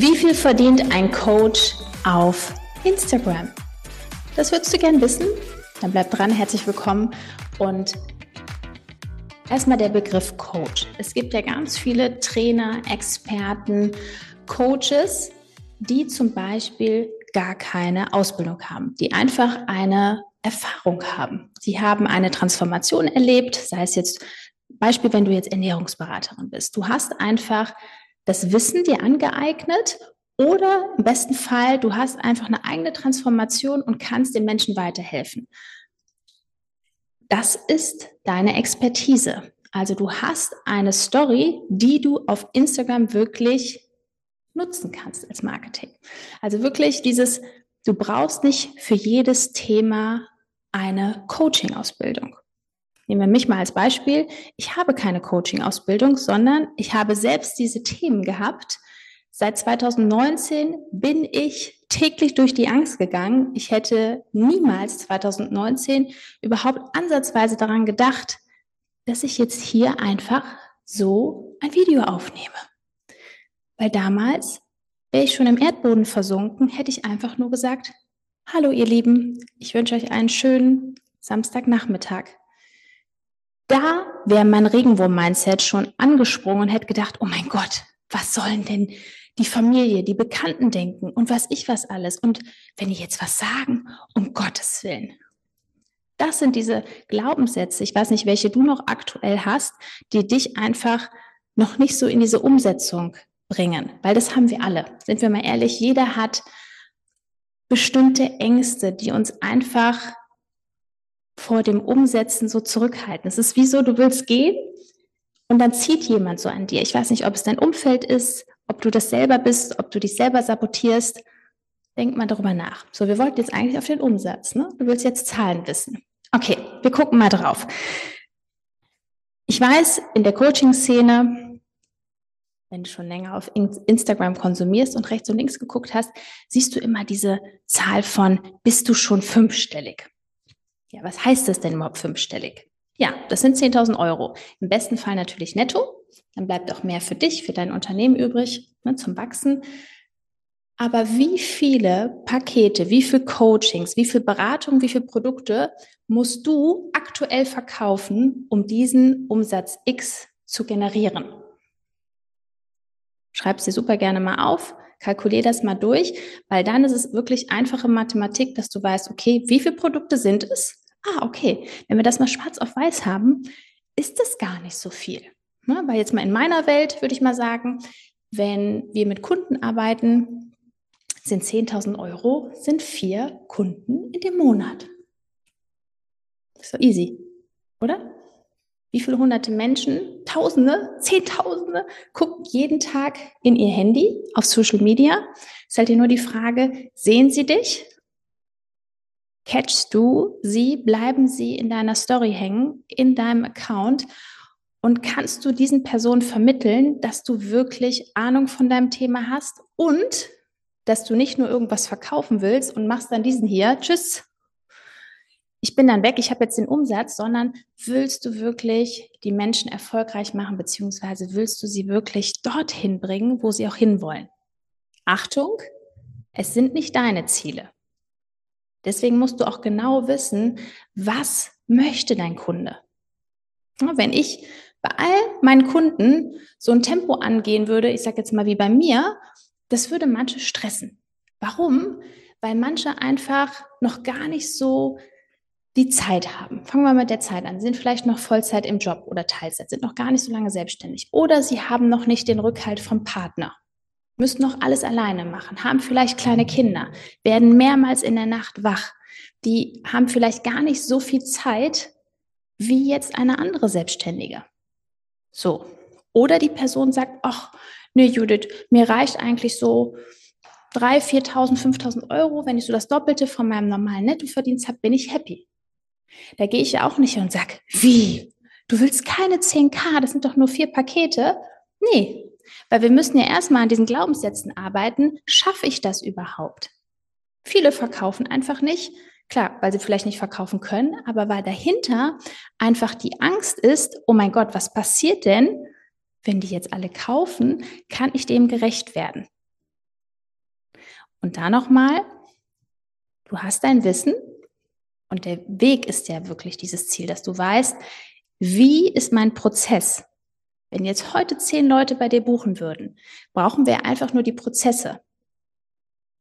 Wie viel verdient ein Coach auf Instagram? Das würdest du gern wissen? Dann bleib dran, herzlich willkommen und erstmal der Begriff Coach. Es gibt ja ganz viele Trainer, Experten, Coaches, die zum Beispiel gar keine Ausbildung haben, die einfach eine Erfahrung haben. Sie haben eine Transformation erlebt, sei es jetzt Beispiel, wenn du jetzt Ernährungsberaterin bist. Du hast einfach das Wissen dir angeeignet oder im besten Fall, du hast einfach eine eigene Transformation und kannst den Menschen weiterhelfen. Das ist deine Expertise. Also du hast eine Story, die du auf Instagram wirklich nutzen kannst als Marketing. Also wirklich dieses, du brauchst nicht für jedes Thema eine Coaching-Ausbildung. Nehmen wir mich mal als Beispiel. Ich habe keine Coaching-Ausbildung, sondern ich habe selbst diese Themen gehabt Seit 2019 bin ich täglich durch die Angst gegangen. Ich hätte niemals 2019 überhaupt ansatzweise daran gedacht, dass ich jetzt hier einfach so ein Video aufnehme. Weil damals wäre ich schon im Erdboden versunken, hätte ich einfach nur gesagt, hallo ihr Lieben, ich wünsche euch einen schönen Samstagnachmittag. Da wäre mein Regenwurm-Mindset schon angesprungen und hätte gedacht, oh mein Gott, was sollen denn die Familie, die Bekannten denken und was ich was alles. Und wenn die jetzt was sagen, um Gottes Willen. Das sind diese Glaubenssätze, ich weiß nicht, welche du noch aktuell hast, die dich einfach noch nicht so in diese Umsetzung bringen, weil das haben wir alle. Sind wir mal ehrlich, jeder hat bestimmte Ängste, die uns einfach vor dem Umsetzen so zurückhalten. Es ist wie so, du willst gehen und dann zieht jemand so an dir. Ich weiß nicht, ob es dein Umfeld ist, ob du das selber bist, ob du dich selber sabotierst. Denk mal darüber nach. So, wir wollten jetzt eigentlich auf den Umsatz. Ne? Du willst jetzt Zahlen wissen. Okay, wir gucken mal drauf. Ich weiß, in der Coaching-Szene, wenn du schon länger auf Instagram konsumierst und rechts und links geguckt hast, siehst du immer diese Zahl von, bist du schon fünfstellig? Ja, was heißt das denn überhaupt fünfstellig? Ja, das sind 10.000 Euro. Im besten Fall natürlich netto. Dann bleibt auch mehr für dich, für dein Unternehmen übrig, ne, zum Wachsen. Aber wie viele Pakete, wie viele Coachings, wie viel Beratung, wie viele Produkte musst du aktuell verkaufen, um diesen Umsatz X zu generieren? Schreib dir super gerne mal auf, kalkulier das mal durch, weil dann ist es wirklich einfache Mathematik, dass du weißt, okay, wie viele Produkte sind es? Ah, okay, wenn wir das mal schwarz auf weiß haben, ist das gar nicht so viel. Ne? Weil jetzt mal in meiner Welt würde ich mal sagen, wenn wir mit Kunden arbeiten, sind 10.000 Euro, sind vier Kunden in dem Monat. Doch easy, oder? Wie viele hunderte Menschen, Tausende, Zehntausende gucken jeden Tag in ihr Handy auf Social Media. Es ist halt nur die Frage, sehen sie dich? Catchst du sie? Bleiben sie in deiner Story hängen, in deinem Account? Und kannst du diesen Personen vermitteln, dass du wirklich Ahnung von deinem Thema hast und dass du nicht nur irgendwas verkaufen willst und machst dann diesen hier, tschüss, ich bin dann weg, ich habe jetzt den Umsatz, sondern willst du wirklich die Menschen erfolgreich machen, beziehungsweise willst du sie wirklich dorthin bringen, wo sie auch hinwollen? Achtung, es sind nicht deine Ziele. Deswegen musst du auch genau wissen, was möchte dein Kunde. Wenn ich bei all meinen Kunden so ein Tempo angehen würde, ich sage jetzt mal wie bei mir, das würde manche stressen. Warum? Weil manche einfach noch gar nicht so die Zeit haben. Fangen wir mit der Zeit an. Sind vielleicht noch Vollzeit im Job oder Teilzeit, sind noch gar nicht so lange selbstständig. Oder sie haben noch nicht den Rückhalt vom Partner, müssen noch alles alleine machen, haben vielleicht kleine Kinder, werden mehrmals in der Nacht wach. Die haben vielleicht gar nicht so viel Zeit wie jetzt eine andere Selbstständige. So. Oder die Person sagt, ach, nee, Judith, mir reicht eigentlich so 3.000, 4.000, 5.000 Euro. Wenn ich so das Doppelte von meinem normalen Nettoverdienst habe, bin ich happy. Da gehe ich ja auch nicht und sage, wie? Du willst keine 10k, das sind doch nur vier Pakete. Nee, weil wir müssen ja erstmal an diesen Glaubenssätzen arbeiten. Schaffe ich das überhaupt? Viele verkaufen einfach nicht. Klar, weil sie vielleicht nicht verkaufen können, aber weil dahinter einfach die Angst ist, oh mein Gott, was passiert denn, wenn die jetzt alle kaufen? Kann ich dem gerecht werden? Und da nochmal, du hast dein Wissen und der Weg ist ja wirklich dieses Ziel, dass du weißt, wie ist mein Prozess? Wenn jetzt heute zehn Leute bei dir buchen würden, brauchen wir einfach nur die Prozesse.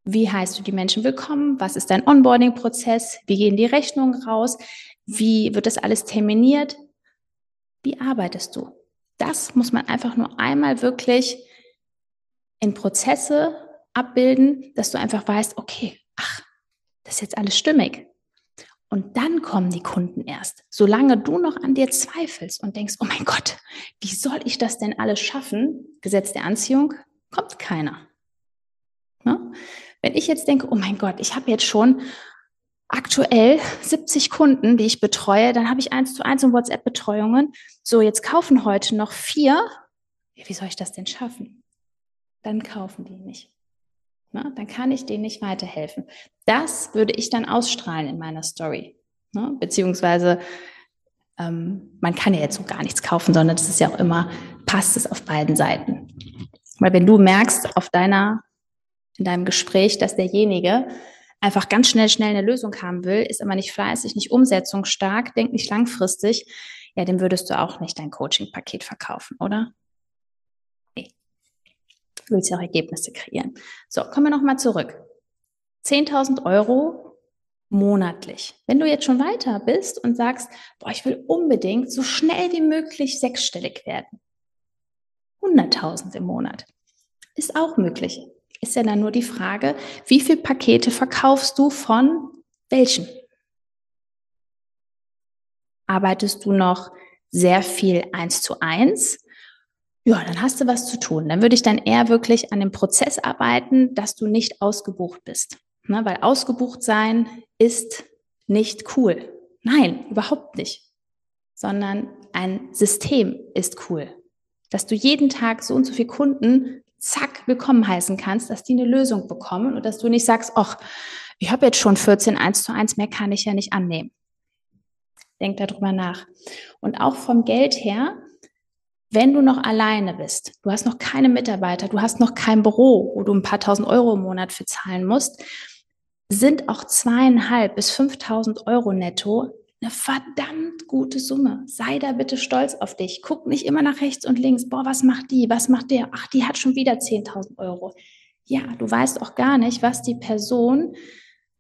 Wie heißt du die Menschen willkommen? Was ist dein Onboarding-Prozess? Wie gehen die Rechnungen raus? Wie wird das alles terminiert? Wie arbeitest du? Das muss man einfach nur einmal wirklich in Prozesse abbilden, dass du einfach weißt, okay, ach, das ist jetzt alles stimmig. Und dann kommen die Kunden erst. Solange du noch an dir zweifelst und denkst, oh mein Gott, wie soll ich das denn alles schaffen? Gesetz der Anziehung, kommt keiner. Ne? Wenn ich jetzt denke, oh mein Gott, ich habe jetzt schon aktuell 70 Kunden, die ich betreue, dann habe ich eins zu eins und WhatsApp-Betreuungen. So, jetzt kaufen heute noch vier. Wie soll ich das denn schaffen? Dann kaufen die nicht. Ne? Dann kann ich denen nicht weiterhelfen. Das würde ich dann ausstrahlen in meiner Story. Ne? Beziehungsweise ähm, man kann ja jetzt so gar nichts kaufen, sondern das ist ja auch immer, passt es auf beiden Seiten. Weil wenn du merkst auf deiner, in deinem Gespräch, dass derjenige einfach ganz schnell, schnell eine Lösung haben will, ist aber nicht fleißig, nicht umsetzungsstark, denkt nicht langfristig, ja, dem würdest du auch nicht dein Coaching-Paket verkaufen, oder? Du willst ja auch Ergebnisse kreieren. So, kommen wir nochmal zurück. 10.000 Euro monatlich. Wenn du jetzt schon weiter bist und sagst, boah, ich will unbedingt so schnell wie möglich sechsstellig werden. 100.000 im Monat. Ist auch möglich. Ist ja dann nur die Frage, wie viele Pakete verkaufst du von welchen? Arbeitest du noch sehr viel eins zu eins ja, dann hast du was zu tun. Dann würde ich dann eher wirklich an dem Prozess arbeiten, dass du nicht ausgebucht bist. Ne? Weil ausgebucht sein ist nicht cool. Nein, überhaupt nicht. Sondern ein System ist cool. Dass du jeden Tag so und so viele Kunden zack willkommen heißen kannst, dass die eine Lösung bekommen und dass du nicht sagst, ach, ich habe jetzt schon 14 1 zu 1, mehr kann ich ja nicht annehmen. Denk darüber nach. Und auch vom Geld her, wenn du noch alleine bist, du hast noch keine Mitarbeiter, du hast noch kein Büro, wo du ein paar tausend Euro im Monat für zahlen musst, sind auch zweieinhalb bis fünftausend Euro netto eine verdammt gute Summe. Sei da bitte stolz auf dich. Guck nicht immer nach rechts und links. Boah, was macht die? Was macht der? Ach, die hat schon wieder 10.000 Euro. Ja, du weißt auch gar nicht, was die Person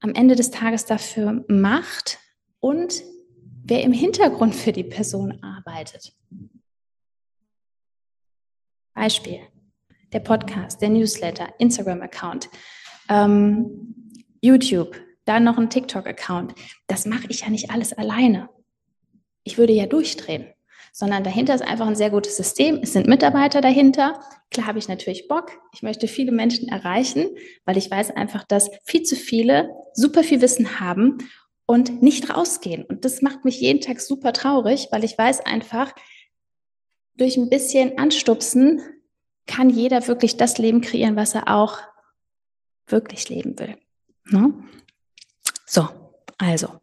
am Ende des Tages dafür macht und wer im Hintergrund für die Person arbeitet. Beispiel, der Podcast, der Newsletter, Instagram-Account, ähm, YouTube, dann noch ein TikTok-Account. Das mache ich ja nicht alles alleine. Ich würde ja durchdrehen, sondern dahinter ist einfach ein sehr gutes System. Es sind Mitarbeiter dahinter. Klar habe ich natürlich Bock. Ich möchte viele Menschen erreichen, weil ich weiß einfach, dass viel zu viele super viel Wissen haben und nicht rausgehen. Und das macht mich jeden Tag super traurig, weil ich weiß einfach, durch ein bisschen Anstupsen kann jeder wirklich das Leben kreieren, was er auch wirklich leben will. Ne? So, also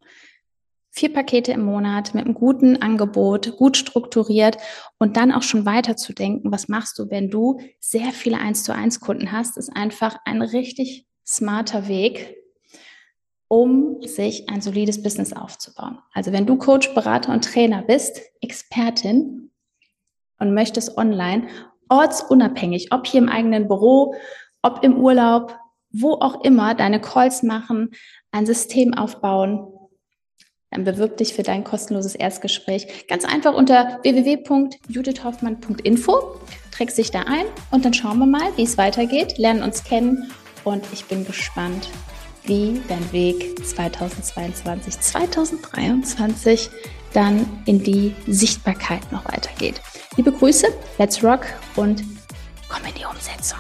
vier Pakete im Monat mit einem guten Angebot, gut strukturiert und dann auch schon weiter zu denken, was machst du, wenn du sehr viele 1 zu 1 Kunden hast, ist einfach ein richtig smarter Weg, um sich ein solides Business aufzubauen. Also wenn du Coach, Berater und Trainer bist, Expertin und möchtest online ortsunabhängig, ob hier im eigenen Büro, ob im Urlaub, wo auch immer, deine Calls machen, ein System aufbauen, dann bewirb dich für dein kostenloses Erstgespräch. Ganz einfach unter www.judithhoffmann.info, trägst dich da ein und dann schauen wir mal, wie es weitergeht, lernen uns kennen und ich bin gespannt, wie dein Weg 2022, 2023 dann in die Sichtbarkeit noch weitergeht. Liebe Grüße, let's rock und komm in die Umsetzung.